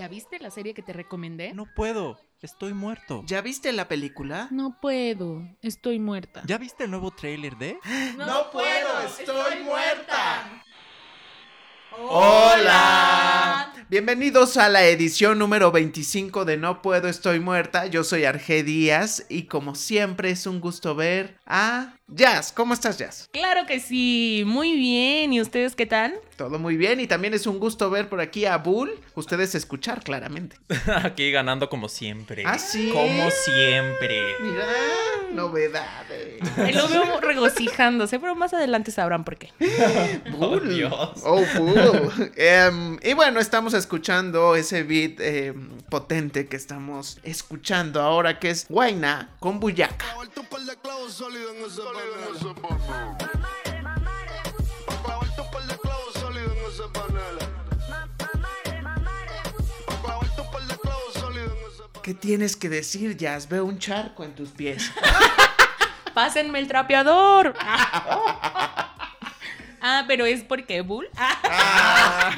¿Ya viste la serie que te recomendé? No puedo, estoy muerto. ¿Ya viste la película? No puedo, estoy muerta. ¿Ya viste el nuevo tráiler de? No puedo, estoy muerta. Hola. Bienvenidos a la edición número 25 de No Puedo, Estoy Muerta. Yo soy Arge Díaz y como siempre es un gusto ver a Jazz. ¿Cómo estás, Jazz? Claro que sí, muy bien. ¿Y ustedes qué tal? Todo muy bien y también es un gusto ver por aquí a Bull. Ustedes escuchar claramente. Aquí ganando como siempre. ¿Ah, sí? Como siempre. Mira, novedades. Lo veo regocijándose, pero más adelante sabrán por qué. Oh, Dios. Oh, Bull. Em, y bueno, estamos escuchando ese beat em, potente que estamos escuchando ahora, que es Guaina con Buyaca. Clavarte un par de clavos sólidos en ese panel. Pa' clavarte un par de clavos sólidos en ese panel. Pa' clavarte un par de clavos sólidos en ese panel. ¿Qué tienes que decir, Jazz? Veo un charco en tus pies. Pásenme el trapeador. Ah, pero es porque Bull. Ah,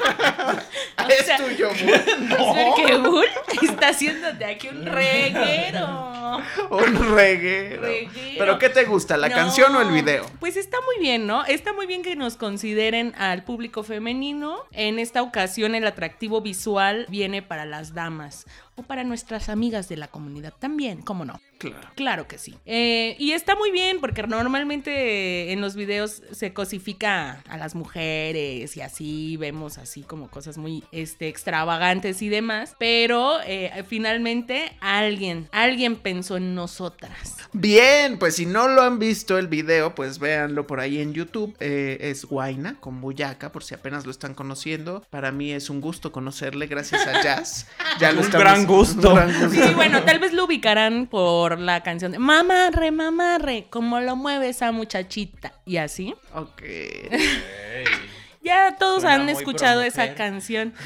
Ah, es sea- tuyo, Bull. es porque Bull está haciéndote aquí un reguero. Un reguero. Reguero. ¿Pero qué te gusta, la No, canción o el video? Pues está muy bien, ¿no? Está muy bien que nos consideren al público femenino. En esta ocasión el atractivo visual viene para las damas o para nuestras amigas de la comunidad también, ¿cómo no? Claro. Claro que sí. Eh, y está muy bien porque normalmente en los videos se cosifica a las mujeres y así vemos así como cosas muy este, extravagantes y demás. Pero eh, finalmente alguien, alguien pensó en nosotras. Bien, pues si no lo han visto el video, pues véanlo por ahí en YouTube. Eh, es Guaina con Buyaca, por si apenas lo están conociendo. Para mí es un gusto conocerle, gracias a Jazz. Ya lo Un estamos- gran gusto. un gran gusto. Sí, bueno, tal vez lo ubicarán por la canción de Mamarre, mamarre, como lo mueve esa muchachita. Y así. Ok. Ya todos Suena han escuchado esa canción.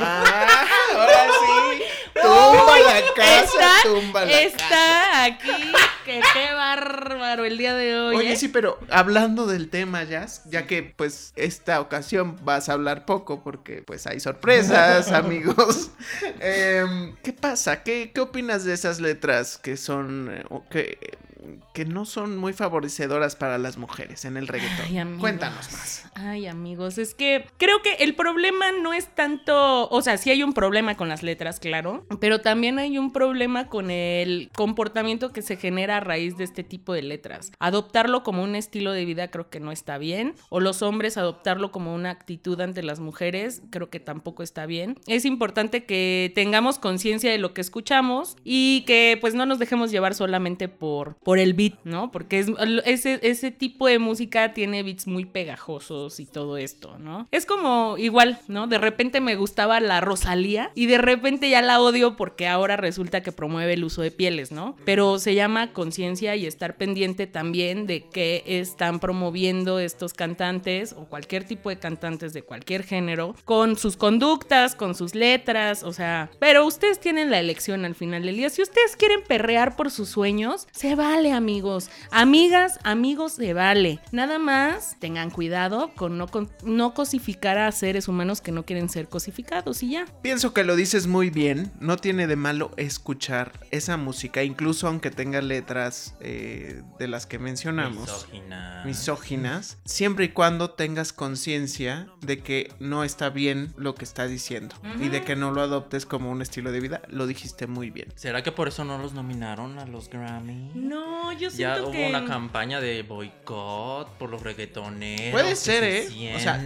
Ah, ahora sí. Tumba la casa, está, tumba la está casa. aquí. Que qué bárbaro el día de hoy. Oye, ¿eh? sí, pero hablando del tema, Jazz, ya que pues esta ocasión vas a hablar poco porque pues hay sorpresas, amigos. Em, ¿Qué pasa? ¿Qué, ¿Qué opinas de esas letras que son, eh, que, que no son muy favorecedoras para las mujeres en el reggaetón? Ay, amigos. Cuéntanos más. Ay, amigos, es que creo que el problema no es tanto, o sea, sí hay un problema con las letras, claro, pero también hay un problema con el comportamiento que se genera a raíz de este tipo de letras. Adoptarlo como un estilo de vida creo que no está bien, o los hombres adoptarlo como una actitud ante las mujeres creo que tampoco está bien. Es importante que tengamos conciencia de lo que escuchamos y que pues no nos dejemos llevar solamente por, por el beat, ¿no? Porque es, ese, ese tipo de música tiene beats muy pegajosos y todo esto, ¿no? Es como igual, ¿no? De repente me gustaba la Rosalía y de repente ya la odio porque ahora resulta que promueve el uso de pieles, ¿no? Pero se llama conciencia y estar pendiente también de qué están promoviendo estos cantantes o cualquier tipo de cantantes de cualquier género con sus conductas, con sus letras, o sea, pero ustedes tienen la elección al final del día. Si ustedes quieren perrear por sus sueños, se vale, amigos. Amigas, amigos, se vale. Nada más tengan cuidado con no, con- no cosificar a seres humanos que no quieren ser cosificados y ya. Pienso que lo dices muy bien. No tiene de malo escuchar esa música, incluso aunque tenga letras eh, de las que mencionamos. Misógina. misóginas, siempre y cuando tengas conciencia de que no está bien lo que está diciendo y de que no lo adoptes como un estilo de vida. Lo dijiste muy bien. ¿Será que por eso no los nominaron a los Grammy? No, yo Ya siento hubo que... una campaña de boicot por los reggaetoneros. Puede ser, se ¿eh? O sea,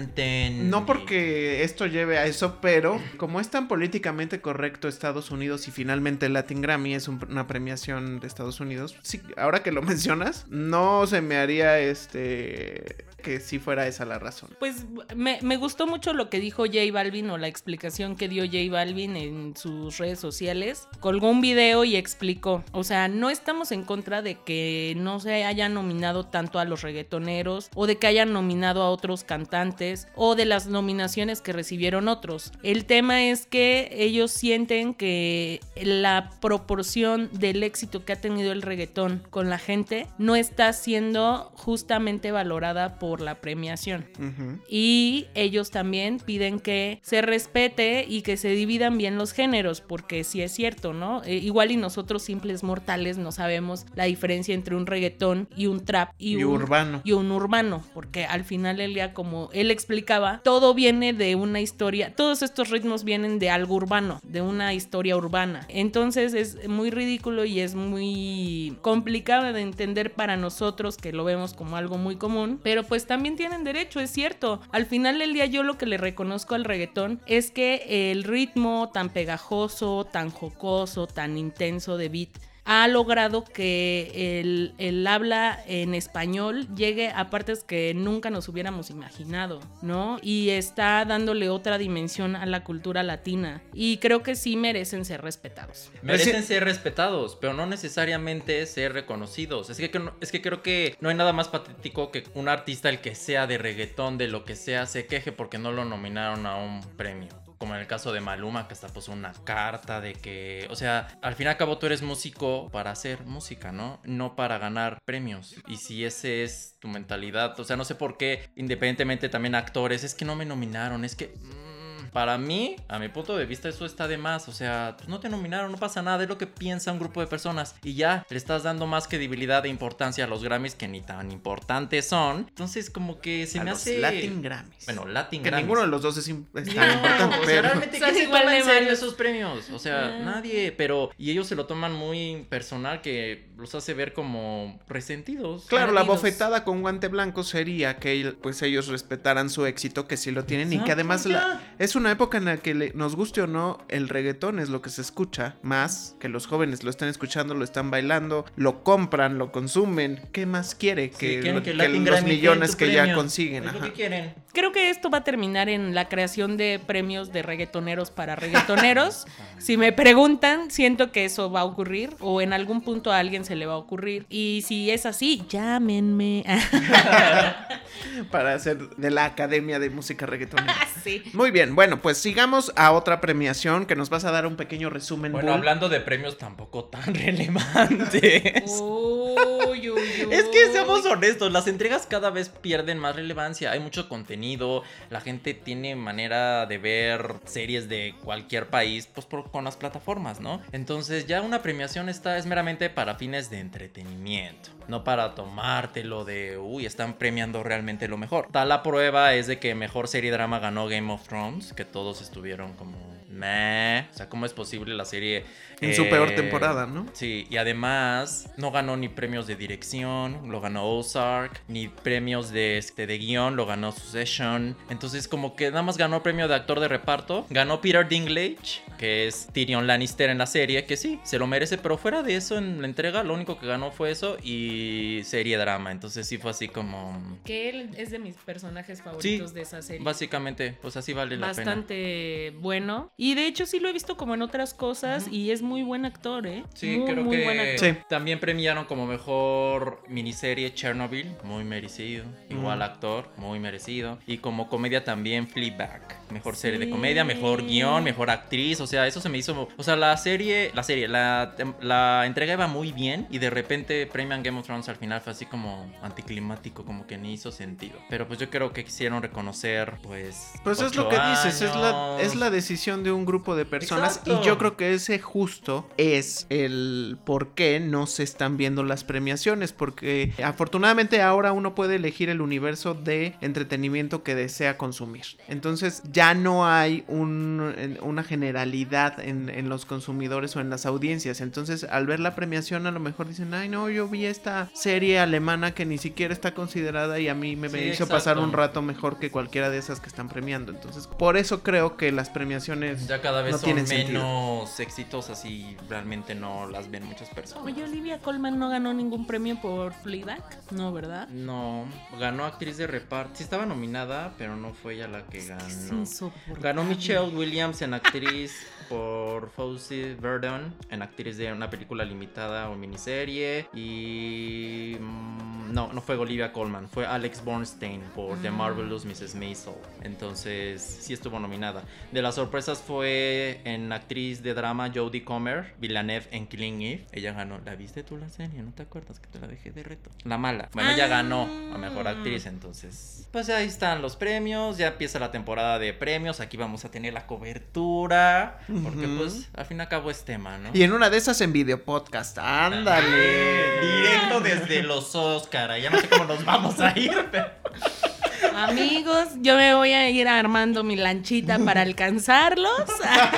No porque esto lleve a eso, pero como es tan políticamente correcto Estados Unidos y finalmente el Latin Grammy es un- una premiación de Estados Unidos, sí, ahora que lo mencionas, no se me haría este que sí fuera esa la razón. Pues me, gustó mucho lo que dijo J Balvin o la explicación que dio J Balvin en sus redes sociales. Colgó un video y explicó. O sea, no estamos en contra de que no se haya nominado tanto a los reggaetoneros o de que hayan nominado a otros cantantes o de las nominaciones que recibieron otros. El tema es que ellos sienten que la proporción del éxito que ha tenido el reggaetón con la gente no está siendo justamente valorada por por la premiación. Y ellos también piden que se respete y que se dividan bien los géneros, porque sí es cierto, ¿no? Eh, igual y nosotros simples mortales no sabemos la diferencia entre un reggaetón y un trap y, Y un urbano. y un urbano, porque al final el día, como él explicaba, todo viene de una historia, todos estos ritmos vienen de algo urbano, de una historia urbana. Entonces es muy ridículo y es muy complicado de entender para nosotros que lo vemos como algo muy común, pero pues también tienen derecho, es cierto. Al final del día yo lo que le reconozco al reggaetón es que el ritmo tan pegajoso, tan jocoso, tan intenso de beat ha logrado que el, el habla en español llegue a partes que nunca nos hubiéramos imaginado, ¿no? Y está dándole otra dimensión a la cultura latina. Y creo que sí merecen ser respetados. Merecen ser respetados, pero no necesariamente ser reconocidos. Es que, es que creo que no hay nada más patético que un artista, el que sea de reggaetón, de lo que sea, se queje porque no lo nominaron a un premio. Como en el caso de Maluma, que hasta puso una carta de que, o sea, al fin y al cabo tú eres músico para hacer música, ¿no? No para ganar premios. Y si ese es tu mentalidad, o sea, no sé por qué, independientemente también actores, es que no me nominaron, es que... para mí, a mi punto de vista, eso está de más. O sea, pues no te nominaron, no pasa nada. Es lo que piensa un grupo de personas. Y ya, le estás dando más credibilidad e importancia a los Grammys que ni tan importantes son. Entonces, como que se A me los hace. Latin Grammys. Bueno, Latin que Grammys. ninguno de los dos es, es No, tan importante, o sea, pero... realmente ¿quién se igual en serio esos premios? O sea, Ah. nadie, pero y ellos se lo toman muy personal que los hace ver como resentidos. Claro, la bofetada con guante blanco sería que pues ellos respetaran su éxito, que sí lo tienen, y que además la- es una época en la que le- nos guste o no, el reggaetón es lo que se escucha más, que los jóvenes lo están escuchando, lo están bailando, lo compran, lo consumen. ¿Qué más quiere Sí, que, lo- que los millones que ya consiguen? Es lo Ajá. que quieren. Creo que esto va a terminar en la creación de premios de reggaetoneros para reggaetoneros. si me preguntan, siento que eso va a ocurrir o en algún punto a alguien se le va a ocurrir. Y si es así, llámenme. Para ser de la Academia de Música Reggaetonera. sí. Muy bien, bueno, pues sigamos a otra premiación que nos vas a dar un pequeño resumen. Bueno, Bull. hablando de premios tampoco tan relevantes. Uy, uy, uy. Es que seamos honestos, las entregas cada vez pierden más relevancia. Hay mucho contenido, la gente tiene manera de ver series de cualquier país, pues con las plataformas, ¿no? Entonces ya una premiación está es meramente para fines de entretenimiento, no para tomártelo de, uy, están premiando realmente lo mejor. Tal la prueba es de que mejor serie drama ganó Game of Thrones, que todos estuvieron como, meh, o sea, ¿cómo es posible la serie En su peor eh, temporada, ¿no? Sí, y además no ganó ni premios de dirección, lo ganó Ozark, ni premios de, este, de guion, lo ganó Succession. Entonces como que nada más ganó premio de actor de reparto. Ganó Peter Dinklage, que es Tyrion Lannister en la serie, que sí, se lo merece, pero fuera de eso en la entrega lo único que ganó fue eso y serie drama. Entonces sí fue así como... Que él es de mis personajes favoritos de esa serie. Básicamente, pues así vale la pena. Bastante bueno. Y de hecho sí lo he visto como en otras cosas y es muy buen actor, ¿eh? Sí, muy, creo muy buen que actor. Sí. también premiaron como mejor miniserie Chernobyl, muy merecido. Igual Mm. actor, muy merecido. Y como comedia también Fleabag, mejor serie de comedia, mejor guion, mejor actriz. O sea, eso se me hizo. O sea, la serie, la serie, la, la entrega iba muy bien y de repente premian Game of Thrones al final fue así como anticlimático, como que ni hizo sentido. Pero pues yo creo que quisieron reconocer, pues. Pues es lo que dices, es la, es la decisión de un grupo de personas Exacto. y yo creo que ese justo es el por qué no se están viendo las premiaciones, porque afortunadamente ahora uno puede elegir el universo de entretenimiento que desea consumir. Entonces ya no hay un- una generalidad en, en los consumidores o en las audiencias. Entonces al ver la premiación a lo mejor dicen, ay no, yo vi esta serie alemana que ni siquiera está considerada y a mí me, Sí, hizo pasar un rato mejor que cualquiera de esas que están premiando. Entonces, por eso creo que las premiaciones Ya cada vez no son tienen sentido. menos exitosas y realmente no las ven muchas personas. Oye, Olivia Colman no ganó ningún premio por Fleabag, ¿no, verdad? No, ganó actriz de reparto. Sí estaba nominada, pero no fue ella la que Es ganó. insoportable. Ganó Michelle Williams en actriz. Por Fawcett Verdon en actriz de una película limitada o miniserie. Y. mm, no, no fue Olivia Colman, fue Alex Bornstein por The Marvelous Mrs. Maisel. Entonces, sí estuvo nominada. De las sorpresas fue en actriz de drama Jodie Comer, Villeneuve en Killing Eve. Ella ganó. ¿La viste tú la serie? ¿No te acuerdas que te la dejé de reto? La mala. Bueno, ella Ah. ganó a mejor actriz, entonces. Pues ahí están los premios. Ya empieza la temporada de premios. Aquí vamos a tener la cobertura. Porque, pues, al fin y al cabo es tema, ¿no? Y en una de esas en video podcast. Ándale. Directo desde los Oscar. Ya no sé cómo nos vamos a ir, pero. Amigos, yo me voy a ir armando mi lanchita para alcanzarlos.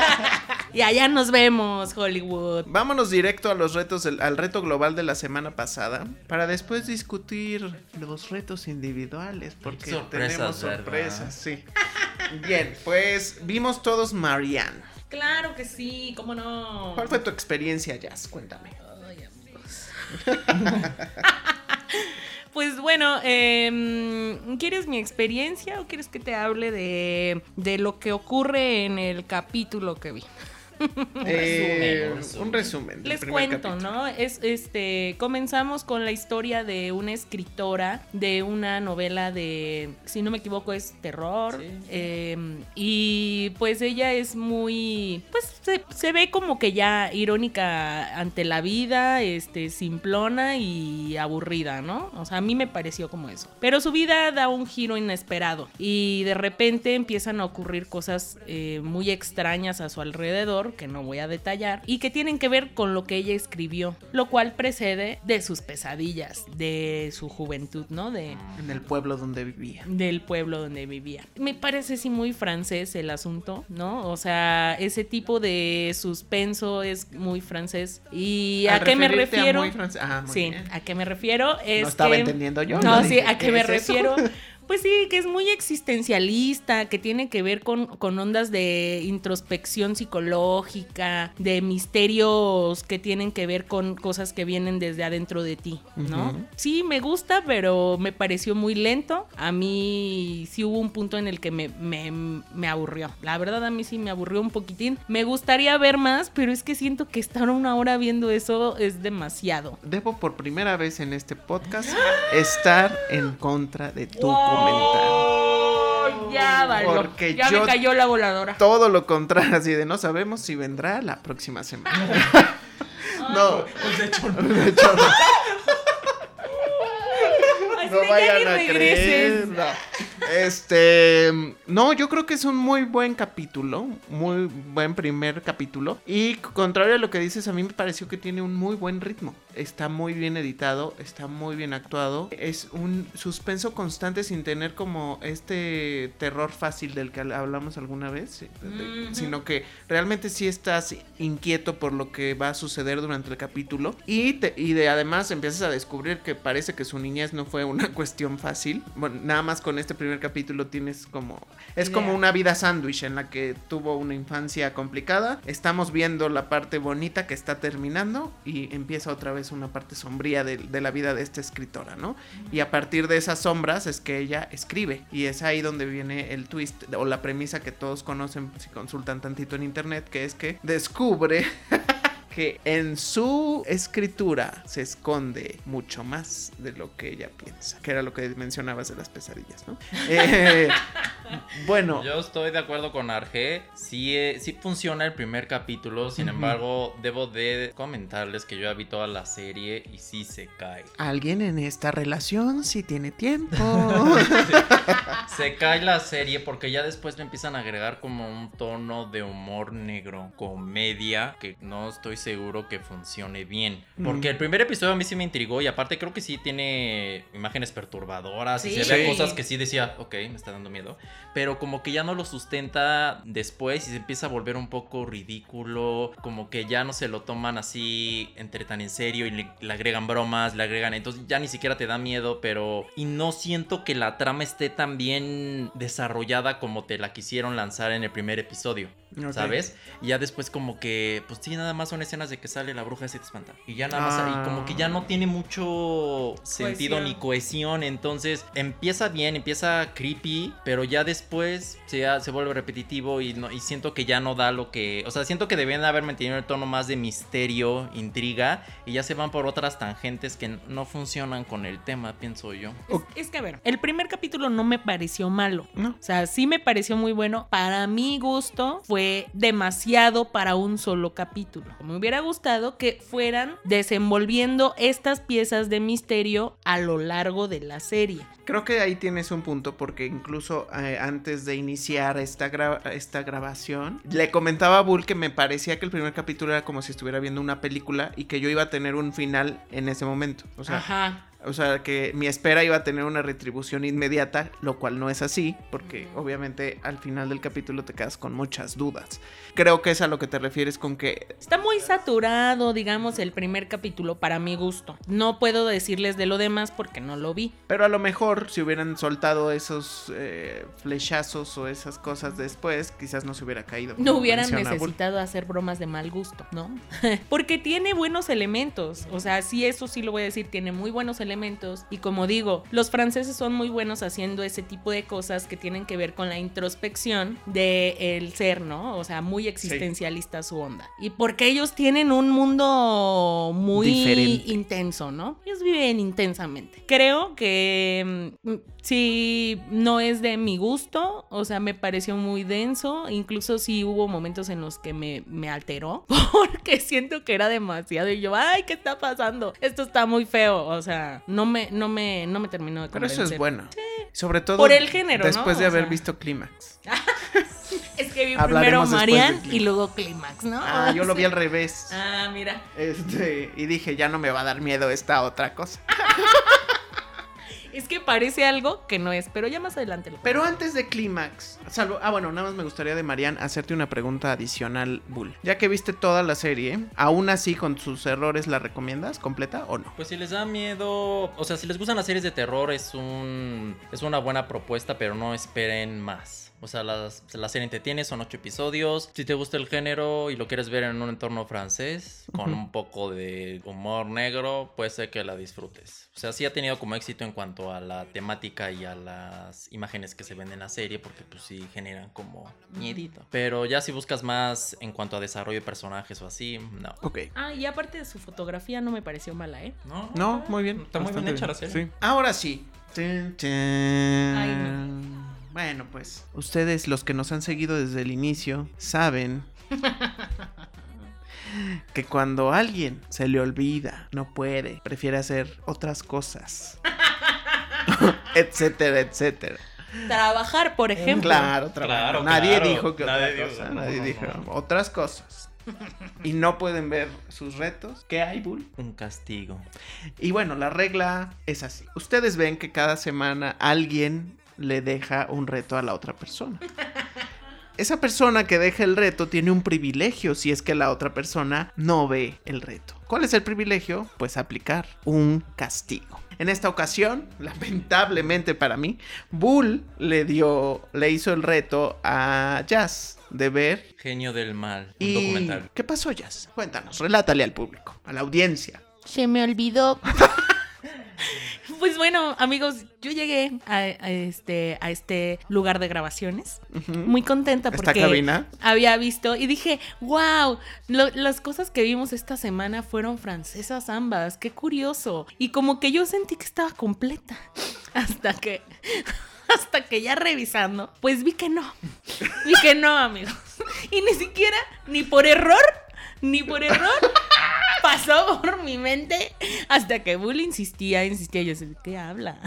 y allá nos vemos, Hollywood. Vámonos directo a los retos, del- al reto global de la semana pasada, para después discutir los retos individuales, porque Sorpresas, tenemos ¿verdad? sorpresas, sí. Bien, pues vimos todos Marianne. Claro que sí, cómo no. ¿Cuál fue tu experiencia, Jazz? Cuéntame. Ay, amigos. Pues bueno, em, ¿quieres mi experiencia o quieres que te hable de, de lo que ocurre en el capítulo que vi? Eh, un resumen. un resumen. Les cuento, capítulo. ¿no? Es este comenzamos con la historia de una escritora de una novela de, si no me equivoco, es terror. Sí. eh, y pues ella es muy, pues se, se ve como que ya irónica ante la vida, este simplona y aburrida, ¿no? O sea, a mí me pareció como eso. Pero su vida da un giro inesperado y de repente empiezan a ocurrir cosas eh, muy extrañas a su alrededor que no voy a detallar y que tienen que ver con lo que ella escribió, lo cual precede de sus pesadillas, de su juventud, ¿no? De, En el pueblo donde vivía. del pueblo donde vivía. Me parece sí muy francés el asunto, ¿no? O sea, ese tipo de suspenso es muy francés. ¿Y a Al qué me referirte a refiero? muy francés- ah, muy sí, bien. ¿a qué me refiero? Es estaba que- entendiendo yo, No, no sí, ¿a qué ¿qué me es refiero? Pues sí, que es muy existencialista, que tiene que ver con, con ondas de introspección psicológica, de misterios que tienen que ver con cosas que vienen desde adentro de ti, ¿no? Sí, me gusta, pero me pareció muy lento. A mí sí hubo un punto en el que me, me, me aburrió. La verdad, a mí sí me aburrió un poquitín. Me gustaría ver más, pero es que siento que estar una hora viendo eso es demasiado. Debo por primera vez en este podcast estar en contra de tu comentario. ¡Oh! Ya valió. Porque ya yo- me cayó la voladora. Todo lo contrario, así de no sabemos si vendrá la próxima semana. no, Pues de hecho, de hecho no. No vayan a creer. no. Este, no, yo creo que es un muy buen capítulo, muy buen primer capítulo. Y contrario a lo que dices, a mí me pareció que tiene un muy buen ritmo. Está muy bien editado, está muy bien actuado. Es un suspenso constante sin tener como este terror fácil del que hablamos alguna vez, sino que realmente sí estás inquieto por lo que va a suceder durante el capítulo. Y, te- y de además empiezas a descubrir que parece que su niñez no fue una cuestión fácil. Bueno, nada más con este primer capítulo tienes como... Es como una vida sándwich en la que tuvo una infancia complicada. Estamos viendo la parte bonita que está terminando y empieza otra vez una parte sombría de, de la vida de esta escritora, ¿no? Y a partir de esas sombras es que ella escribe. Y es ahí donde viene el twist o la premisa que todos conocen si consultan tantito en internet, que es que descubre que en su escritura se esconde mucho más de lo que ella piensa, que era lo que mencionabas de las pesadillas, ¿no? Eh, bueno, Yo estoy de acuerdo con Arge. Sí, eh, sí funciona el primer capítulo. Sin embargo, debo de comentarles que yo ya vi toda la serie y sí se cae. alguien en esta relación si tiene tiempo. Se cae la serie porque ya después le empiezan a agregar como un tono de humor negro, comedia, que no estoy seguro que funcione bien. Porque Mm. el primer episodio a mí sí me intrigó y aparte creo que sí tiene imágenes perturbadoras y Sí. se ve Sí. cosas que sí decía, ok, me está dando miedo. Pero como que ya no lo sustenta después y se empieza a volver un poco ridículo, como que ya no se lo toman así entre tan en serio y le, le agregan bromas, le agregan, entonces ya ni siquiera te da miedo, pero... Y no siento que la trama esté tan bien desarrollada como te la quisieron lanzar en el primer episodio. ¿Sabes? Y ya después como que, pues sí, nada más son escenas de que sale la bruja y se te espanta. Y ya nada más, Ah. y como que ya no tiene mucho sentido Cohesión. ni cohesión. Entonces empieza bien, empieza creepy, pero ya después se, ya se vuelve repetitivo y, no, y siento que ya no da lo que... O sea, siento que deben haber mantenido el tono más de misterio, intriga, y ya se van por otras tangentes que no funcionan con el tema, pienso yo. Es, es que a ver, el primer capítulo no me pareció malo. No. O sea, sí me pareció muy bueno. Para mi gusto fue demasiado para un solo capítulo. Me hubiera gustado que fueran desenvolviendo estas piezas de misterio a lo largo de la serie. Creo que ahí tienes un punto porque incluso eh, antes de iniciar esta, gra- esta grabación, le comentaba a Bull que me parecía que el primer capítulo era como si estuviera viendo una película y que yo iba a tener un final en ese momento. O sea, Ajá. O sea que mi espera iba a tener una retribución inmediata, lo cual no es así, porque obviamente al final del capítulo te quedas con muchas dudas. Creo que es a lo que te refieres con que Está muy saturado, digamos, el primer capítulo para mi gusto. No puedo decirles de lo demás porque no lo vi. Pero a lo mejor si hubieran soltado esos eh, flechazos o esas cosas después, quizás no se hubiera caído. No hubieran necesitado hacer bromas de mal gusto, ¿no? Porque tiene buenos elementos. O sea, sí, eso sí lo voy a decir, tiene muy buenos elementos. Y como digo, los franceses son muy buenos haciendo ese tipo de cosas que tienen que ver con la introspección del ser, ¿no? O sea, muy existencialista su onda. Y porque ellos tienen un mundo muy Diferente. intenso, ¿no? Ellos viven intensamente. Creo que mm, sí no es de mi gusto, o sea, me pareció muy denso, incluso sí hubo momentos en los que me, me alteró, porque siento que era demasiado y yo, ay, ¿qué está pasando? Esto está muy feo, o sea, no me, no me, no me terminó de Pero convencer. eso es bueno. Sobre todo Por el género, ¿no? después de haber sea. visto Clímax. Es que vi primero Marian y luego Clímax, ¿no? Ah, yo lo vi Sí. al revés. Ah, mira. Este, y dije, ya no me va a dar miedo esta otra cosa. Es que parece algo que no es, pero ya más adelante lo Pero antes de Clímax, salvo. Ah, bueno, nada más me gustaría de Marian hacerte una pregunta adicional, Bull. Ya que viste toda la serie, aún así con sus errores, ¿la recomiendas completa o no? Pues si les da miedo, o sea, si les gustan las series de terror es un es una buena propuesta, pero no esperen más. O sea, las- la serie entretiene, son ocho episodios. Si te gusta el género y lo quieres ver en un entorno francés, con un poco de humor negro, puede ser que la disfrutes. O sea, sí ha tenido como éxito en cuanto a la temática y a las imágenes que se ven en la serie, porque pues sí generan como miedito. Pero ya si buscas más en cuanto a desarrollo de personajes o así, no. Ok. Ah, y aparte de su fotografía no me pareció mala, ¿eh? No, No, muy bien. Está muy bien hecha la serie. Sí. Ahora sí. Tun, tun. Ay, no. Bueno, pues ustedes, los que nos han seguido desde el inicio, saben que cuando a alguien se le olvida, no puede, prefiere hacer otras cosas, etcétera, etcétera. Trabajar, por ejemplo. Claro, trabajar. Claro, nadie claro. dijo que Nadie otra dijo- cosa, no, nadie no, dijo no. otras cosas. Y no pueden ver sus retos. ¿Qué hay, Bull? Un castigo. Y bueno, la regla es así. Ustedes ven que cada semana alguien le deja un reto a la otra persona. Esa persona que deja el reto tiene un privilegio si es que la otra persona no ve el reto. ¿Cuál es el privilegio? Pues aplicar un castigo. En esta ocasión, lamentablemente para mí, Bull le dio, le hizo el reto a Jazz de ver. Genio del mal. Un Y documental. ¿qué pasó, Jazz? Cuéntanos, relátale al público, a la audiencia. Se me olvidó. Pues bueno, amigos, yo llegué a, a este, a este lugar de grabaciones muy contenta ¿Esta porque cabina? había visto y dije, wow, las cosas que vimos esta semana fueron francesas ambas, qué curioso. Y como que yo sentí que estaba completa hasta que, hasta que ya revisando, pues vi que no, vi que no, amigos. Y ni siquiera, ni por error, ni por error. Pasó por mi mente hasta que Bull insistía, insistía. Yo sé, ¿de qué habla?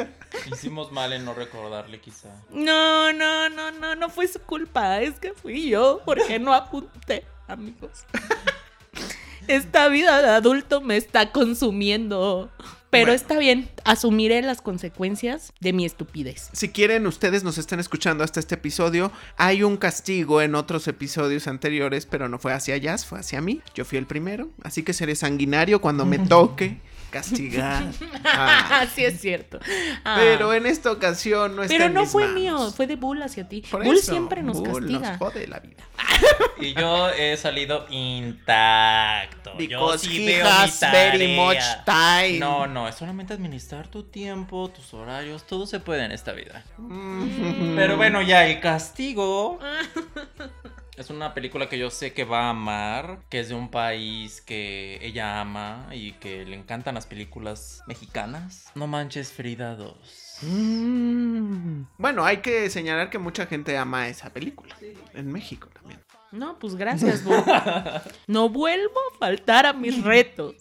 Hicimos mal en no recordarle, quizá. No, no, no, no, no fue su culpa. Es que fui yo porque no apunté, amigos. Esta vida de adulto me está consumiendo. Pero Bueno. está bien, asumiré las consecuencias de mi estupidez. Si quieren, ustedes nos están escuchando hasta este episodio. Hay un castigo en otros episodios anteriores, pero no fue hacia Jazz, fue hacia mí. Yo fui el primero, así que seré sanguinario cuando me toque castigar. Ah, Así es cierto. Ah. Pero en esta ocasión no está Pero en no mis fue manos. mío, fue de Bull hacia ti. Por Bull eso, siempre nos Bull castiga. Nos jode la vida. Y yo he salido intacto. yo Because sí he veo mi very much time. No, no, es solamente administrar tu tiempo, tus horarios, todo se puede en esta vida. Mm. Pero bueno, ya el castigo. Es una película que yo sé que va a amar, que es de un país que ella ama y que le encantan las películas mexicanas. No manches Frida 2. Mm. Bueno, hay que señalar que mucha gente ama esa película. En México también. No, pues gracias, Bo. No vuelvo a faltar a mis retos.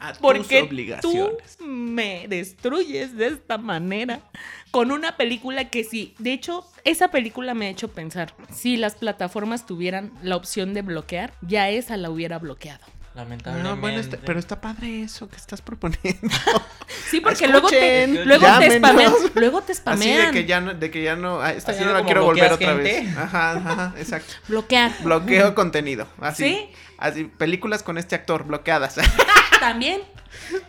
A tus Porque tú me destruyes de esta manera con una película que sí, de hecho, esa película me ha hecho pensar, si las plataformas tuvieran la opción de bloquear, ya esa la hubiera bloqueado. Lamentablemente. No, bueno, está- pero está padre eso que estás proponiendo. Sí, porque luego te, luego te spamean, luego te Así spamean. de que ya no, de que ya no, esta Así ya no la quiero volver otra gente. vez. Ajá, ajá, exacto. Bloquear. Bloqueo contenido. Así. ¿Sí? Así, películas con este actor bloqueadas. También.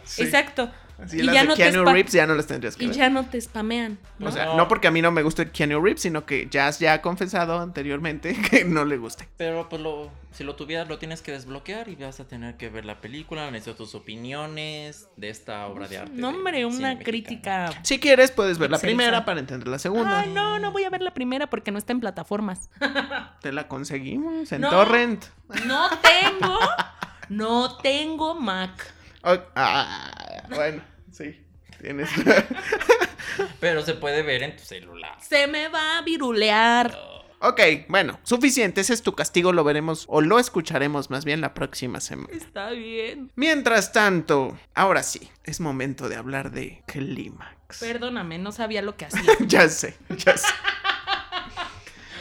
Sí. Exacto. Así Y las ya de no te Keanu Reeves ya no las tendrías que Y ver. ya no te spamean. ¿no? O sea, No. no porque a mí no me guste Keanu Reeves, sino que Jazz ya ha confesado anteriormente que no le gusta. Pero pues lo, si lo tuvieras lo tienes que desbloquear y vas a tener que ver la película, necesito tus opiniones de esta obra de arte. no, hombre, una mexicano. crítica. Si quieres, puedes ver la primera para entender la segunda. Ay, no, no voy a ver la primera porque no está en plataformas. Te la conseguimos en No. Torrent. No tengo. No tengo Mac. Oh, ah, bueno, sí. Tienes. Pero se puede ver en tu celular. Se me va a virulear. ok, bueno, suficiente. Ese es tu castigo. Lo veremos o lo escucharemos más bien la próxima semana. Está bien. Mientras tanto, ahora sí, es momento de hablar de Clímax. Perdóname, no sabía lo que hacía. ya sé, ya sé.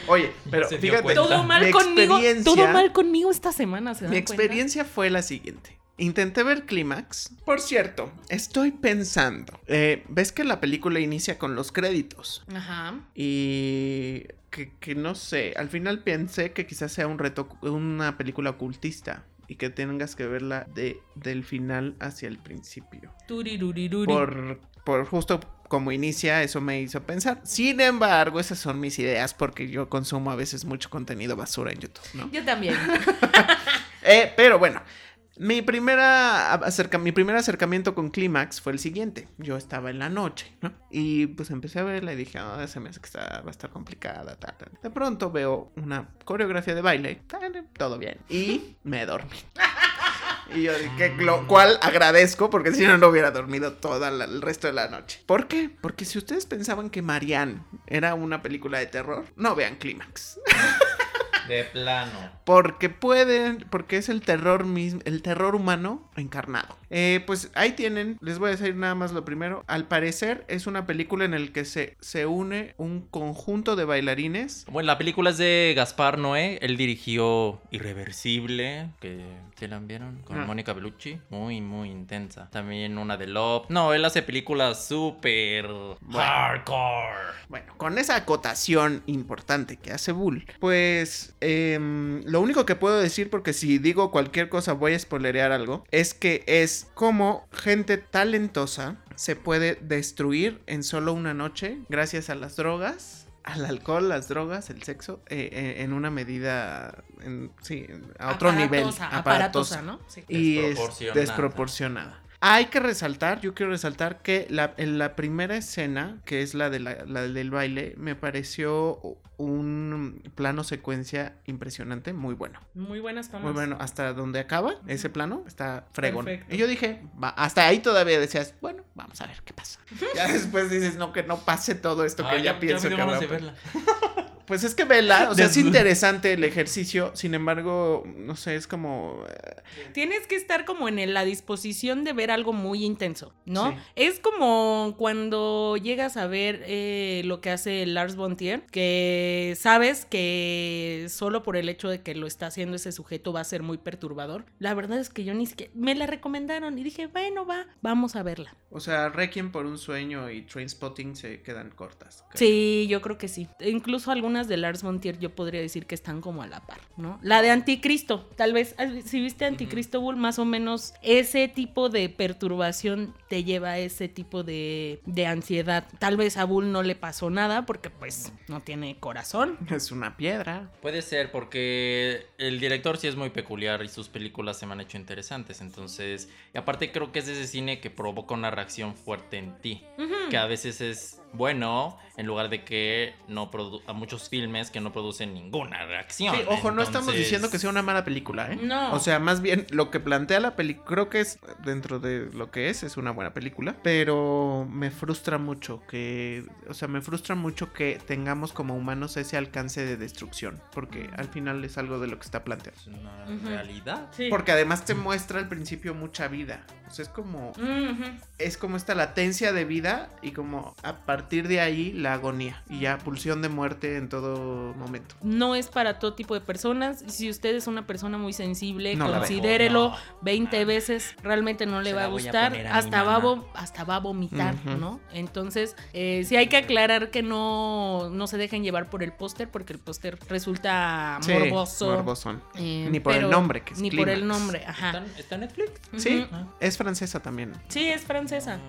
Oye, pero fíjate. Todo mal Mi conmigo. Todo mal conmigo esta semana. ¿se dan mi cuenta? experiencia fue la siguiente. Intenté ver Clímax. Por cierto, estoy pensando. eh, ¿Ves que la película inicia con los créditos? Ajá. Y que, que no sé, al final pensé que quizás sea un reto, una película ocultista. Y que tengas que verla de, del final hacia el principio. Por, por justo como inicia, eso me hizo pensar. Sin embargo, esas son mis ideas porque yo consumo a veces mucho contenido basura en YouTube, ¿no? Yo también. Eh, pero bueno, mi, primera acerca, mi primer acercamiento con Clímax fue el siguiente. Yo estaba en la noche, ¿no? Y pues empecé a verla y dije, ah, se me hace que está, va a estar complicada. tal, tal". De pronto veo una coreografía de baile, todo bien. Y me dormí. Y yo dije, lo cual agradezco porque si no, no hubiera dormido todo el resto de la noche. ¿Por qué? Porque si ustedes pensaban que Marianne era una película de terror, no vean Clímax. De plano. Porque pueden, porque es el terror mismo, el terror humano encarnado. Eh, pues ahí tienen, les voy a decir nada más lo primero. Al parecer es una película en la que se, se une un conjunto de bailarines. Bueno, la película es de Gaspar Noé. Él dirigió Irreversible, que se la vieron con Ah. Mónica Bellucci. Muy, muy intensa. También una de Love. No, él hace películas súper hardcore. Bueno, con esa acotación importante que hace Bull, pues em, lo único que puedo decir, porque si digo cualquier cosa voy a spoilerear algo, es que es como gente talentosa se puede destruir en solo una noche gracias a las drogas. Al alcohol, las drogas, el sexo, eh, eh, en una medida, en- sí, a otro nivel. Aparatosa, aparatosa aparatosa, ¿no? Sí. y es Desproporcionada. Hay que resaltar, yo quiero resaltar que la, en la primera escena, que es la, de la, la del baile, me pareció un plano secuencia impresionante, muy bueno. Muy buenas tomas. Muy bueno, hasta donde acaba ese plano está fregón. Perfecto. Y yo dije, va, hasta ahí todavía decías, bueno, vamos a ver qué pasa. Ya después dices, no, que no pase todo esto que Ay, ya, pienso me que verla. Pues es que vela, o sea, es interesante el ejercicio, sin embargo, no sé, es como... eh, Tienes que estar como en la disposición de ver algo muy intenso, ¿no? Sí. Es como cuando llegas a ver eh, lo que hace Lars von Trier, que sabes que solo por el hecho de que lo está haciendo ese sujeto va a ser muy perturbador. La verdad es que yo ni siquiera... Me la recomendaron y dije, bueno, va, vamos a verla. O sea, Requiem por un sueño y Trainspotting se quedan cortas. Sí, yo creo que sí. Incluso algunas algunas de Lars von Trier yo podría decir que están como a la par, ¿no? La de Anticristo, tal vez, ah, si viste Anticristo Bull, más o menos ese tipo de perturbación te lleva a ese tipo de, de ansiedad. Tal vez a Bull no le pasó nada porque pues no tiene corazón. Es una piedra. Puede ser porque el director sí es muy peculiar y sus películas se me han hecho interesantes. Entonces, y aparte creo que es ese cine que provoca una reacción fuerte en ti. Que a veces es bueno en lugar de que no produ- a muchos filmes que no producen ninguna reacción. Sí, ojo, no estamos diciendo que sea una mala película, ¿eh? No. O sea, más bien lo que plantea la película, creo que es dentro de lo que es, es una buena película, pero me frustra mucho que, o sea, me frustra mucho que tengamos como humanos ese alcance de destrucción, porque al final es algo de lo que está planteado. Es una realidad. Sí. Porque además te muestra al principio mucha vida. O sea, es como es como esta latencia de vida y como a partir de ahí la agonía y ya pulsión de muerte en todo momento. No es para todo tipo de personas. Si usted es una persona muy sensible, No considérelo No. 20 veces. Realmente no le Se va a gustar. a hasta, va hasta va a vomitar. ¿no? Entonces, eh, sí hay que aclarar que no, no se dejen llevar por el póster, porque el póster resulta Sí, morboso. morbosón. eh, Ni por el nombre, que es Ni por el nombre, ajá. ¿Está, en Netflix? Sí, es francesa también. Sí, es francesa.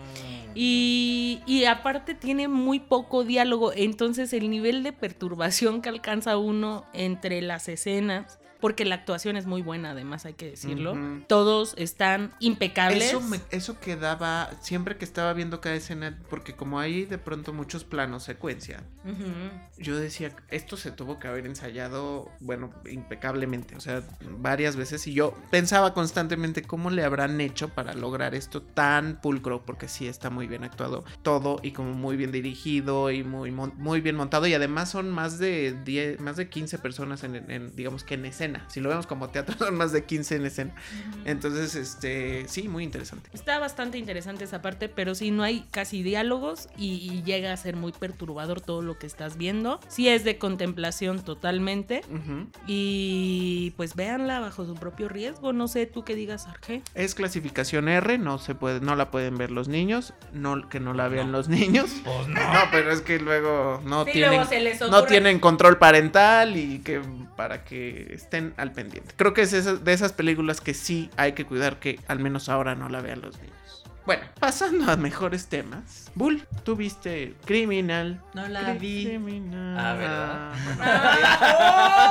Y aparte tiene muy poco diálogo, entonces el nivel de perturbación que alcanza uno entre las escenas, porque la actuación es muy buena, además hay que decirlo, todos están impecables. Eso, me- eso quedaba siempre que estaba viendo cada escena, porque como hay de pronto muchos planos, secuencia, yo decía, esto se tuvo que haber ensayado, bueno, impecablemente, o sea, varias veces, y yo pensaba constantemente cómo le habrán hecho para lograr esto tan pulcro, porque sí está muy bien actuado todo y como muy bien dirigido y muy, muy bien montado, y además son más de 10, más de 15 personas en, en- digamos que en escena, si lo vemos como teatro son más de 15 en escena, entonces, este, sí, muy interesante. Está bastante interesante esa parte, pero sí no hay casi diálogos y, y llega a ser muy perturbador todo lo que estás viendo. Sí es de contemplación totalmente. Y pues véanla bajo su propio riesgo. No sé tú qué digas, Arge. Es clasificación R, no se puede, no la pueden ver los niños, no que no la vean No. los niños. Pues no. No, pero es que luego no Sí, tienen luego se les no tienen control parental y que para que estén al pendiente. Creo que es de esas películas que sí hay que cuidar que al menos ahora no la vean los niños. Bueno, pasando a mejores temas. Bull, tú viste Criminal. No la Cri- vi. Criminal. Ah, ¿verdad?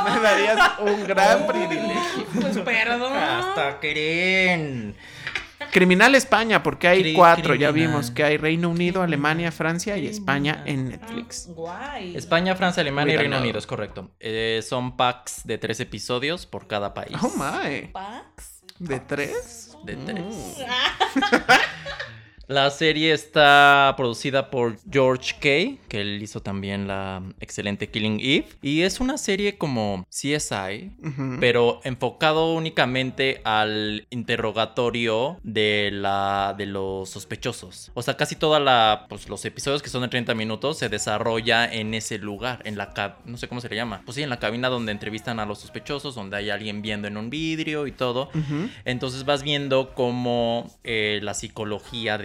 Bueno, me darías un gran privilegio. Pues perdón. Hasta creen. Criminal España, porque hay Cri- cuatro, ya vimos que hay Reino Unido, Criminal. Alemania, Francia y España en Ah, Netflix. Guay. España, Francia, Alemania y Reino. Unido, es correcto. Eh, son packs de tres episodios por cada país. Oh my, Pax. ¿de tres? De Mm. La serie está producida por George Kay, que él hizo también la excelente Killing Eve. Y es una serie como CSI, pero enfocado únicamente al interrogatorio de la de los sospechosos. O sea, casi toda la pues los episodios que son de 30 minutos se desarrolla en ese lugar, en la no sé cómo se le llama. Pues sí, en la cabina donde entrevistan a los sospechosos, donde hay alguien viendo en un vidrio y todo. Entonces vas viendo cómo eh, la psicología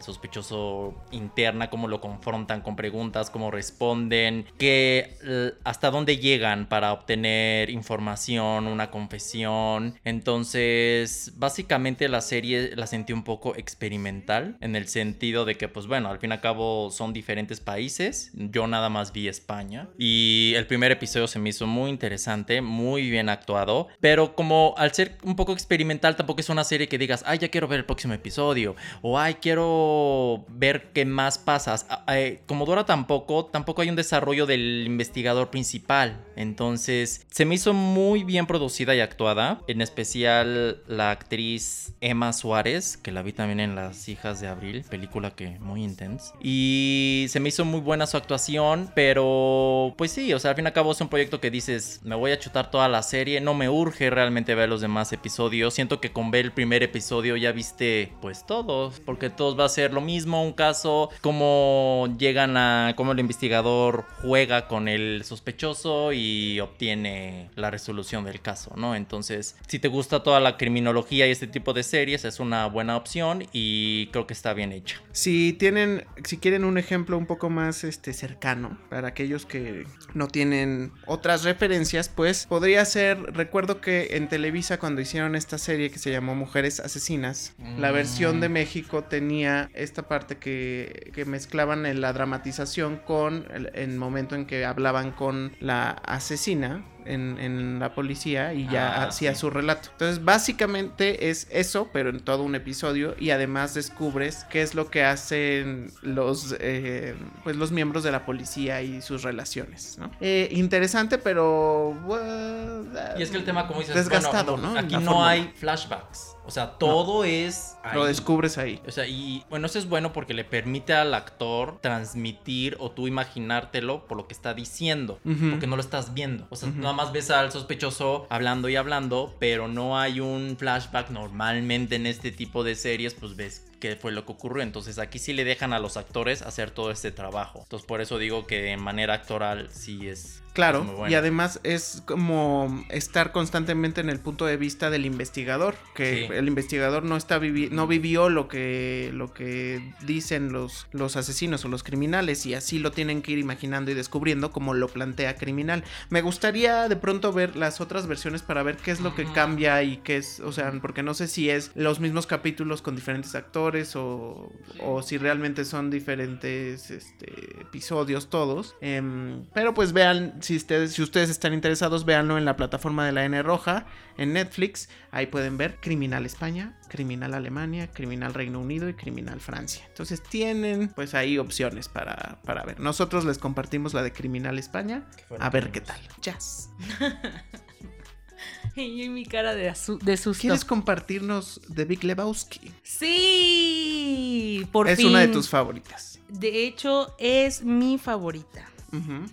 sospechoso interna, cómo lo confrontan con preguntas, cómo responden, que l- hasta dónde llegan para obtener información, una confesión. Entonces, básicamente la serie la sentí un poco experimental en el sentido de que, pues bueno, al fin y al cabo son diferentes países. Yo nada más vi España y el primer episodio se me hizo muy interesante, muy bien actuado, pero como al ser un poco experimental tampoco es una serie que digas, ay, ya quiero ver el próximo episodio o ay, quiero ver qué más pasa. Ah, eh, como dura tampoco, tampoco hay un desarrollo del investigador principal. Entonces, se me hizo muy bien producida y actuada, en especial la actriz Emma Suárez, que la vi también en Las hijas de Abril, película que muy intensa. Y se me hizo muy buena su actuación, pero pues sí, o sea, al fin y al cabo es un proyecto que dices, me voy a chutar toda la serie, no me urge realmente ver los demás episodios. Siento que con ver el primer episodio ya viste pues todos, porque actos va a ser lo mismo, un caso, cómo llegan a, cómo el investigador juega con el sospechoso y obtiene la resolución del caso, ¿no? Entonces, si te gusta toda la criminología y este tipo de series, es una buena opción y creo que está bien hecha. Si tienen, si quieren un ejemplo un poco más este cercano para aquellos que no tienen otras referencias, pues podría ser, recuerdo que en Televisa cuando hicieron esta serie que se llamó Mujeres Asesinas, la Mm. versión de México tenía esta parte que, que mezclaban en la dramatización con el, el momento en que hablaban con la asesina. En, en la policía y ya Ah, hacía sí. su relato. Entonces, básicamente es eso, pero en todo un episodio. Y además descubres qué es lo que hacen los, eh, pues los miembros de la policía y sus relaciones. ¿no? Eh, interesante, pero. well, Y es que el tema, como dices, Desgastado, bueno, ¿no? Aquí no hay flashbacks. O sea, todo es. Lo descubres ahí. O sea, y bueno, eso es bueno porque le permite al actor transmitir o tú imaginártelo por lo que está diciendo, porque no lo estás viendo. O sea, Ujú. Más ves al sospechoso hablando y hablando, pero no hay un flashback. Normalmente en este tipo de series, pues ves qué fue lo que ocurrió. Entonces aquí sí le dejan a los actores hacer todo este trabajo. Entonces por eso digo que de manera actoral sí es... Claro, bueno. y además es como estar constantemente en el punto de vista del investigador, que Sí. el investigador no está vivi- no vivió lo que lo que dicen los los asesinos o los criminales y así lo tienen que ir imaginando y descubriendo como lo plantea criminal. Me gustaría de pronto ver las otras versiones para ver qué es lo que cambia y qué es, o sea, porque no sé si es los mismos capítulos con diferentes actores o, o si realmente son diferentes este, episodios todos. Em, pero pues vean, si ustedes, si ustedes están interesados, véanlo en la plataforma de la N Roja, en Netflix. Ahí pueden ver Criminal España, Criminal Alemania, Criminal Reino Unido y Criminal Francia. Entonces tienen pues ahí opciones para, para ver. Nosotros les compartimos la de Criminal España. A ver qué tal. Jazz. Y mi cara de, de susto. ¿Quieres compartirnos The Big Lebowski? Sí, por es fin. una de tus favoritas. De hecho, es mi favorita.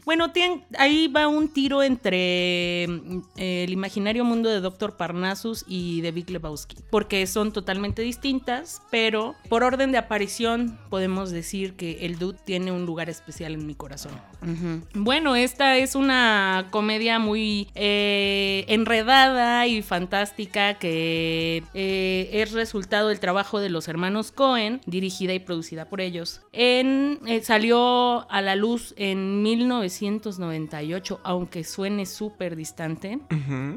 Bueno, tien- ahí va un tiro entre mm, el imaginario mundo de Doctor Parnassus y de Big Lebowski, porque son totalmente distintas, pero por orden de aparición podemos decir que el dude tiene un lugar especial en mi corazón. Bueno, esta es una comedia muy eh, enredada y fantástica que eh, es resultado del trabajo de los hermanos Cohen, dirigida y producida por ellos. En, eh, salió a la luz en 1998, aunque suene súper distante,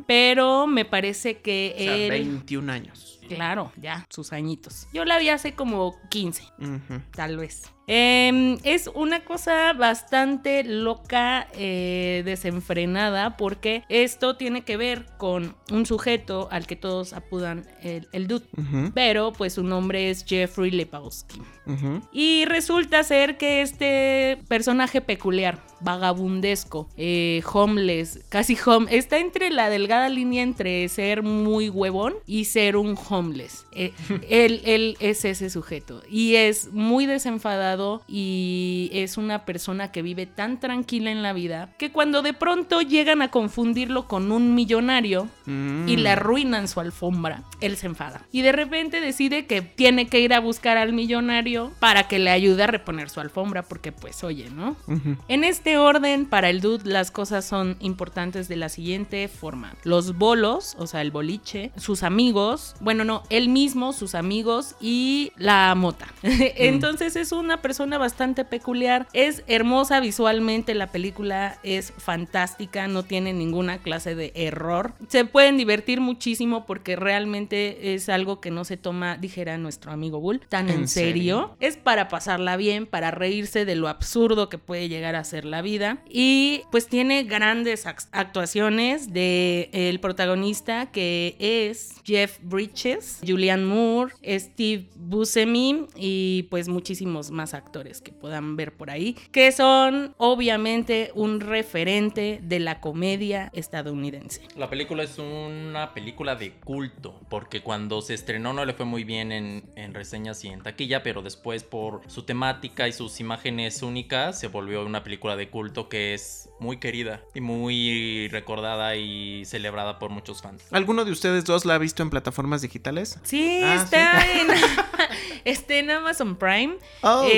pero me parece que O sea, él... 21 años. Claro, ya, sus añitos. Yo la vi hace como 15 Ujú. tal vez. Em, es una cosa bastante loca, eh, desenfrenada, porque esto tiene que ver con un sujeto al que todos apudan el, el dude. Pero pues su nombre es Jeffrey Lebowski. Ujú. Y resulta ser que este personaje peculiar, vagabundesco, eh, homeless, casi home, está entre la delgada línea entre ser muy huevón y ser un homeless. Eh, él, él es ese sujeto y es muy desenfadado y es una persona que vive tan tranquila en la vida que cuando de pronto llegan a confundirlo con un millonario, Mm. y le arruinan su alfombra, él se enfada. Y de repente decide que tiene que ir a buscar al millonario para que le ayude a reponer su alfombra, porque pues oye, ¿no? En este orden, para el dude las cosas son importantes de la siguiente forma. Los bolos, o sea, el boliche, sus amigos, bueno, no, él mismo, sus amigos y la mota. Entonces es una persona bastante peculiar, es hermosa visualmente, la película es fantástica, no tiene ninguna clase de error. Se pueden divertir muchísimo porque realmente es algo que no se toma, dijera nuestro amigo Bull, tan en, ¿En serio. serio? Es para pasarla bien, para reírse de lo absurdo que puede llegar a ser la vida. Y pues tiene grandes ac- actuaciones de el protagonista que es Jeff Bridges, Julianne Moore, Steve Buscemi y pues muchísimos más actores que puedan ver por ahí, que son obviamente un referente de la comedia estadounidense. La película es una película de culto, porque cuando se estrenó no le fue muy bien en, en reseñas y en taquilla, pero después por su temática y sus imágenes únicas se volvió una película de culto que es muy querida y muy recordada y celebrada por muchos fans. ¿Alguno de ustedes dos la ha visto en plataformas digitales? Sí, Ah, está en está en Amazon Prime.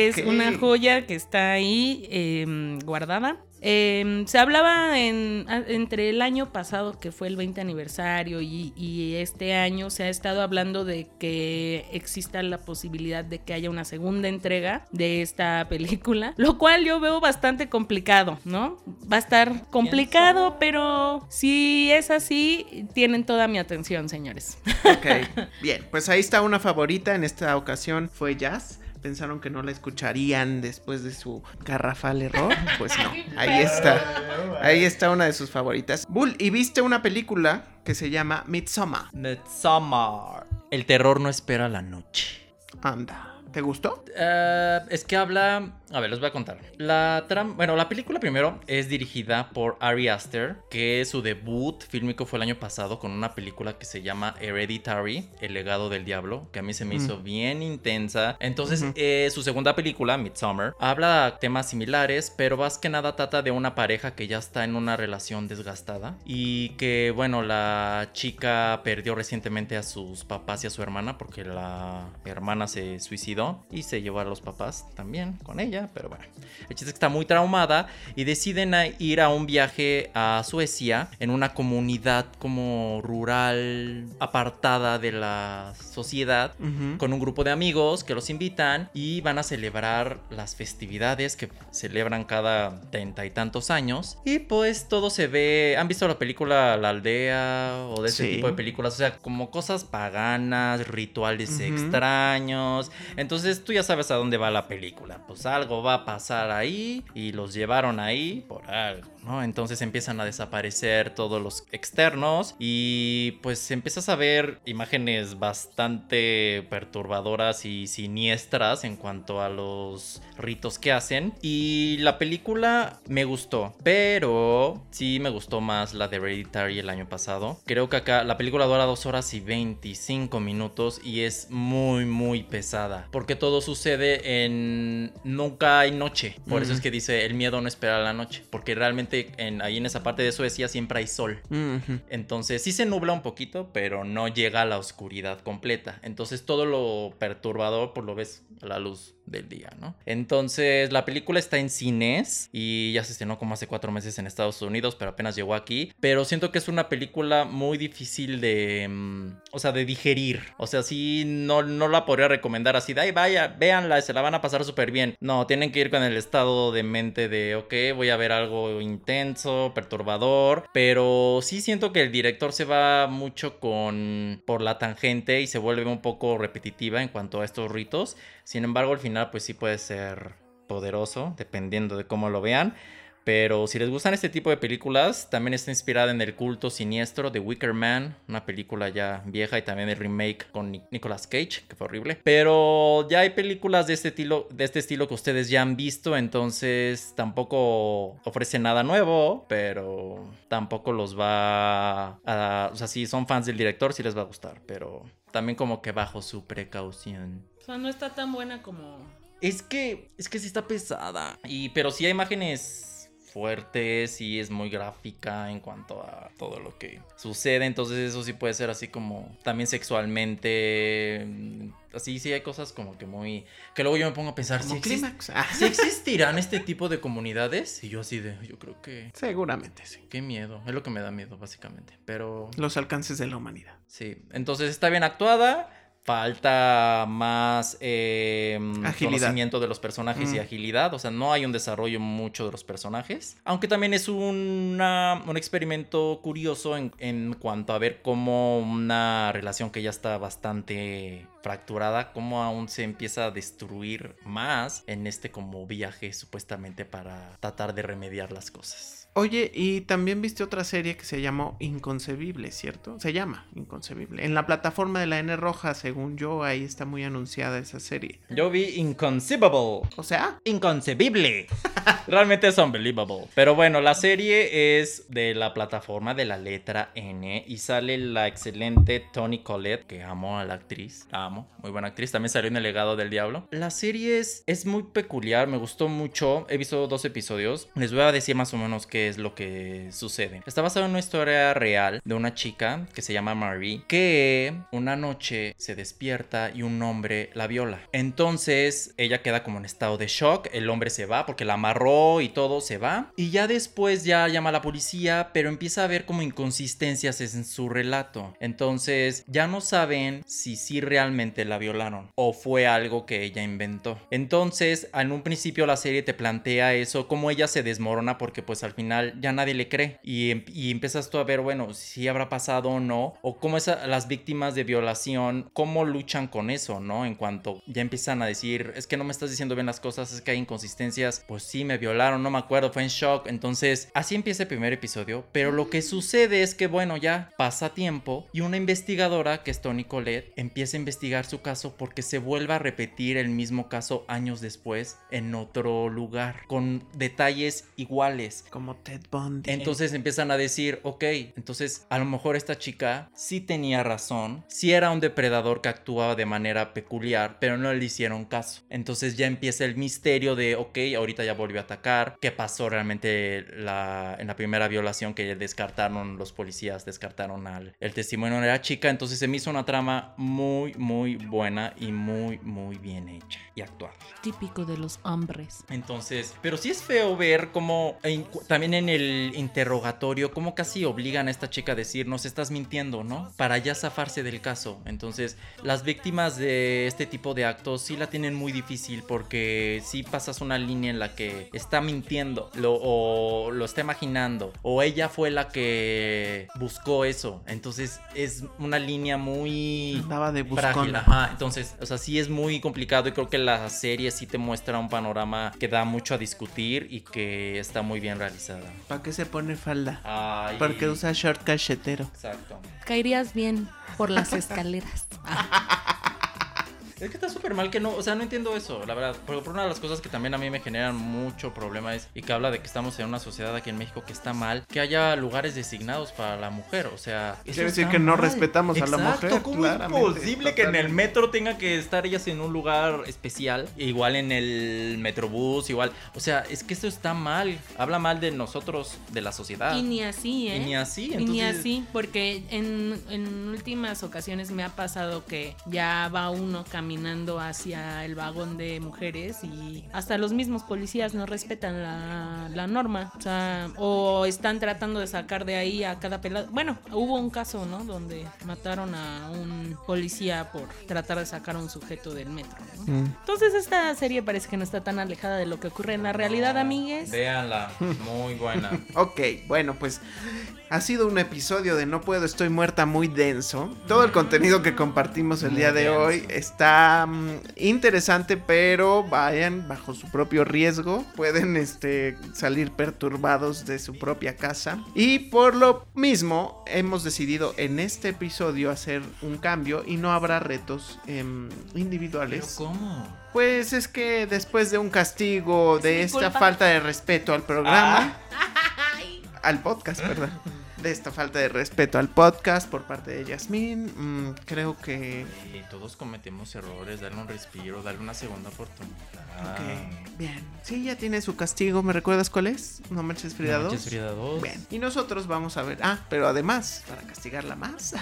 Ah, Es una joya que está ahí em, guardada. Em, se hablaba en, a- entre el año pasado, que fue el 20 aniversario, y, y este año se ha estado hablando de que exista la posibilidad de que haya una segunda entrega de esta película, lo cual yo veo bastante complicado, ¿no? Va a estar complicado, pero si es así, tienen toda mi atención, señores. Ok, bien, pues ahí está una favorita. En esta ocasión fue Jazz. Pensaron que no la escucharían después de su garrafal error. Pues no, ahí está. Ahí está una de sus favoritas. Bull, ¿y viste una película que se llama Midsommar? Midsommar. El terror no espera la noche. Anda. ¿Te gustó? Eh, es que habla. A ver, les voy a contar. La tram- Bueno, la película primero es dirigida por Ari Aster, que su debut fílmico fue el año pasado con una película que se llama Hereditary, El legado del diablo, que a mí se me hizo bien intensa. Entonces, eh, su segunda película, Midsommar, habla temas similares, pero más que nada trata de una pareja que ya está en una relación desgastada y que, bueno, la chica perdió recientemente a sus papás y a su hermana porque la hermana se suicidó y se llevó a los papás también con ella, pero bueno, el chiste es que está muy traumada y deciden a ir a un viaje a Suecia en una comunidad como rural apartada de la sociedad con un grupo de amigos que los invitan y van a celebrar las festividades que celebran cada treinta y tantos años. Y pues todo se ve. ¿Han visto la película La Aldea o de ese Sí. tipo de películas? O sea, como cosas paganas, rituales extraños. Entonces tú ya sabes a dónde va la película. Pues algo va a pasar ahí y los llevaron ahí por algo. ¿no? Entonces empiezan a desaparecer todos los externos y pues empiezas a ver imágenes bastante perturbadoras y siniestras en cuanto a los ritos que hacen. Y la película me gustó, pero sí me gustó más la de Hereditary el año pasado. Creo que acá la película dura 2 horas y 25 minutos y es muy muy pesada porque todo sucede en nunca hay noche. Por eso es que dice el miedo no espera la noche, porque realmente en, ahí en esa parte de Suecia siempre hay sol. Entonces sí se nubla un poquito, pero no llega a la oscuridad completa. Entonces todo lo perturbador pues lo ves a la luz del día, ¿no? Entonces la película está en cines y ya se estrenó como hace cuatro meses en Estados Unidos, pero apenas llegó aquí. Pero siento que es una película muy difícil de, mm, o sea, de digerir. O sea, sí, no, no la podría recomendar así de, ay, vaya, véanla, se la van a pasar súper bien. No, tienen que ir con el estado de mente de, ok, voy a ver algo intenso, perturbador, pero sí siento que el director se va mucho con por la tangente y se vuelve un poco repetitiva en cuanto a estos ritos. Sin embargo, al final pues sí puede ser poderoso, dependiendo de cómo lo vean. Pero si les gustan este tipo de películas, también está inspirada en el culto siniestro de Wicker Man, una película ya vieja y también el remake con Ni- Nicolas Cage, que fue horrible. Pero ya hay películas de este estilo, de este estilo que ustedes ya han visto, entonces tampoco ofrece nada nuevo, pero tampoco los va a, o sea, si son fans del director sí les va a gustar, pero también como que bajo su precaución. O sea, no está tan buena como Es que, es que sí está pesada. Y, pero sí hay imágenes fuertes y es muy gráfica en cuanto a todo lo que sucede. Entonces eso sí puede ser así como también sexualmente. mm, Así sí hay cosas como que muy... Que luego yo me pongo a pensar, Como clímax. Ah, existirán este tipo de comunidades? Y yo así de, yo creo que... seguramente sí. Qué miedo, es lo que me da miedo básicamente. Pero... Los alcances de la humanidad. Sí, entonces está bien actuada. Falta más eh, conocimiento de los personajes y Mm. agilidad. O sea, no hay un desarrollo mucho de los personajes. Aunque también es una- un experimento curioso en, en cuanto a ver cómo una relación que ya está bastante fracturada, cómo aún se empieza a destruir más en este como viaje supuestamente para tratar de remediar las cosas. Oye, y también viste otra serie que se llamó Inconcebible, ¿cierto? Se llama Inconcebible. En la plataforma de la N Roja, según yo, ahí está muy anunciada esa serie. Yo vi Inconceivable. O sea, Inconcebible. Realmente es unbelievable. Pero bueno, la serie es de la plataforma de la letra N y sale la excelente Toni Collette, que amo a la actriz. La amo, muy buena actriz. También salió en El legado del diablo. La serie es, es muy peculiar, me gustó mucho. He visto dos episodios. Les voy a decir más o menos qué es lo que sucede. Está basado en una historia real de una chica que se llama Marie, que una noche se despierta y un hombre la viola. Entonces ella queda como en estado de shock. El hombre se va porque la amarró y todo se va. Y ya después ya llama a la policía, pero empieza a ver como inconsistencias en su relato. Entonces ya no saben si sí realmente la violaron o fue algo que ella inventó. Entonces, en un principio la serie te plantea eso, como ella se desmorona porque pues al final ya nadie le cree y, em- y empiezas tú a ver, bueno, si habrá pasado o no, o cómo esa- las víctimas de violación, cómo luchan con eso, ¿no? En cuanto ya empiezan a decir, es que no me estás diciendo bien las cosas, es que hay inconsistencias, pues sí, me violaron, no me acuerdo, fue en shock. Entonces, así empieza el primer episodio, pero lo que sucede es que, bueno, ya pasa tiempo y una investigadora, que es Toni Collette, empieza a investigar su caso porque se vuelve a repetir el mismo caso años después en otro lugar, con detalles iguales. Como Ted Bundy. Entonces empiezan a decir, ok, entonces a lo mejor esta chica sí tenía razón, sí era un depredador que actuaba de manera peculiar, pero no le hicieron caso. Entonces ya empieza el misterio de, ok, ahorita ya volvió a atacar, qué pasó realmente la, en la primera violación que descartaron los policías, descartaron al el testimonio de la chica, entonces se me hizo una trama muy, muy buena y muy, muy bien hecha y actuada. Típico de los hombres. Entonces, pero sí es feo ver cómo en- también en el interrogatorio, cómo casi obligan a esta chica a decir, nos estás mintiendo, ¿no? Para ya zafarse del caso. Entonces, las víctimas de este tipo de actos sí la tienen muy difícil porque sí pasas una línea en la que está mintiendo lo, o lo está imaginando o ella fue la que buscó eso. Entonces, es una línea muy Andaba de frágil, ajá. Entonces, o sea, sí es muy complicado y creo que la serie sí te muestra un panorama que da mucho a discutir y que está muy bien ¿Para qué se pone falda? Ay, Porque usa short cachetero. Exacto. Caerías bien por las escaleras. Es que está súper mal que no, o sea, no entiendo eso, la verdad. Porque por una de las cosas que también a mí me generan mucho problema es, y que habla de que estamos en una sociedad aquí en México que está mal, que haya lugares designados para la mujer, o sea... Quiere decir que no respetamos a la mujer, ¿Cómo claramente, es posible que en el metro tenga que estar ellas en un lugar especial? Igual en el metrobús, igual. O sea, es que eso está mal. Habla mal de nosotros, de la sociedad. Y ni así, ¿eh? Y ni así, Y ni entonces- así, porque en, en últimas ocasiones me ha pasado que ya va uno caminando hacia el vagón de mujeres y hasta los mismos policías no respetan la, la norma. O sea, o están tratando de sacar de ahí a cada pelado. Bueno, hubo un caso, ¿no? Donde mataron a un policía por tratar de sacar a un sujeto del metro, ¿no? Mm. Entonces esta serie parece que no está tan alejada de lo que ocurre en la realidad, amigues. Véanla, muy buena. Ok, bueno, pues ha sido un episodio de No Puedo, Estoy Muerta muy denso. Todo el contenido que compartimos el Muy día de denso. hoy está mm, interesante, pero vayan bajo su propio riesgo. Pueden este, salir perturbados de su propia casa. Y por lo mismo, hemos decidido en este episodio hacer un cambio y no habrá retos em, ¿Pero individuales. cómo? Pues es que después de un castigo de esta culpa. falta de respeto al programa, Ah. al podcast, perdón. De esta falta de respeto al podcast por parte de Yasmín, mm, creo que... Y todos cometemos errores, darle un respiro, darle una segunda oportunidad. Ok, bien. Sí, ya tiene su castigo. ¿Me recuerdas cuál es? No manches Frida No 2. manches, Frida 2. Bien. Y nosotros vamos a ver. Ah, pero además, para castigarla más.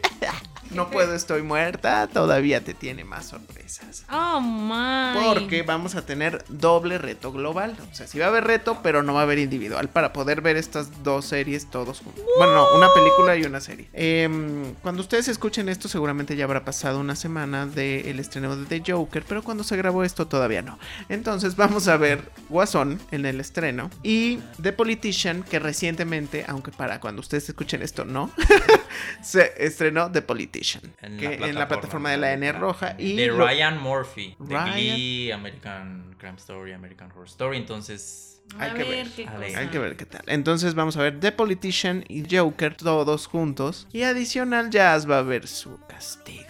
no puedo, estoy muerta. Todavía te tiene más sorpresas. Oh, my. Porque vamos a tener doble reto global. O sea, sí va a haber reto, pero no va a haber individual. Para poder ver estas dos series todos juntos. Bueno, no, una película y una serie. Em, cuando ustedes escuchen esto, seguramente ya habrá pasado una semana del estreno de The Joker. Pero cuando se grabó esto, todavía no. Entonces, vamos a ver Guasón en el estreno. Y The Politician, que recientemente, aunque para cuando ustedes escuchen esto, no. se estrenó The Politician. En que la en la plataforma de la N roja. Y de Ryan Murphy. De Ryan- Glee, American Crime Story, American Horror Story. Entonces, A Hay que ver, ver, a. Hay que ver qué tal. Entonces vamos a ver The Politician y Joker todos juntos. Y adicional Jazz va a ver su castigo.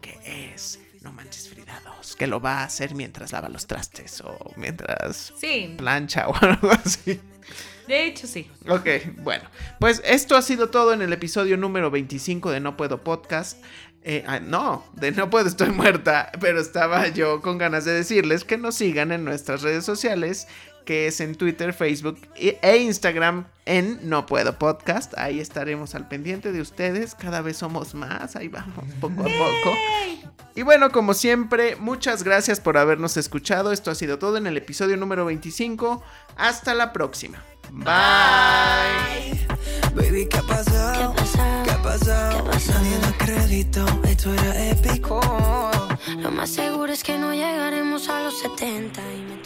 Que es No manches Frida 2, que lo va a hacer mientras lava los trastes o mientras Sí, plancha o algo así. de hecho sí. Ok, bueno, pues esto ha sido todo en el episodio número 25 de No Puedo Podcast. Eh, ah, no, de No Puedo Estoy Muerta, pero estaba yo con ganas de decirles que nos sigan en nuestras redes sociales, que es en Twitter, Facebook e Instagram en No Puedo Podcast. Ahí estaremos al pendiente de ustedes, cada vez somos más, ahí vamos, poco a poco. Y bueno, como siempre, muchas gracias por habernos escuchado. Esto ha sido todo en el episodio número 25. Hasta la próxima. Bye. Baby, ¿qué ha pasado? ¿Qué ha pasado? ¿Qué ha pasado? ¿Qué ha pasado? Nadie da crédito, esto era épico. Lo más seguro es que no llegaremos a los 70 y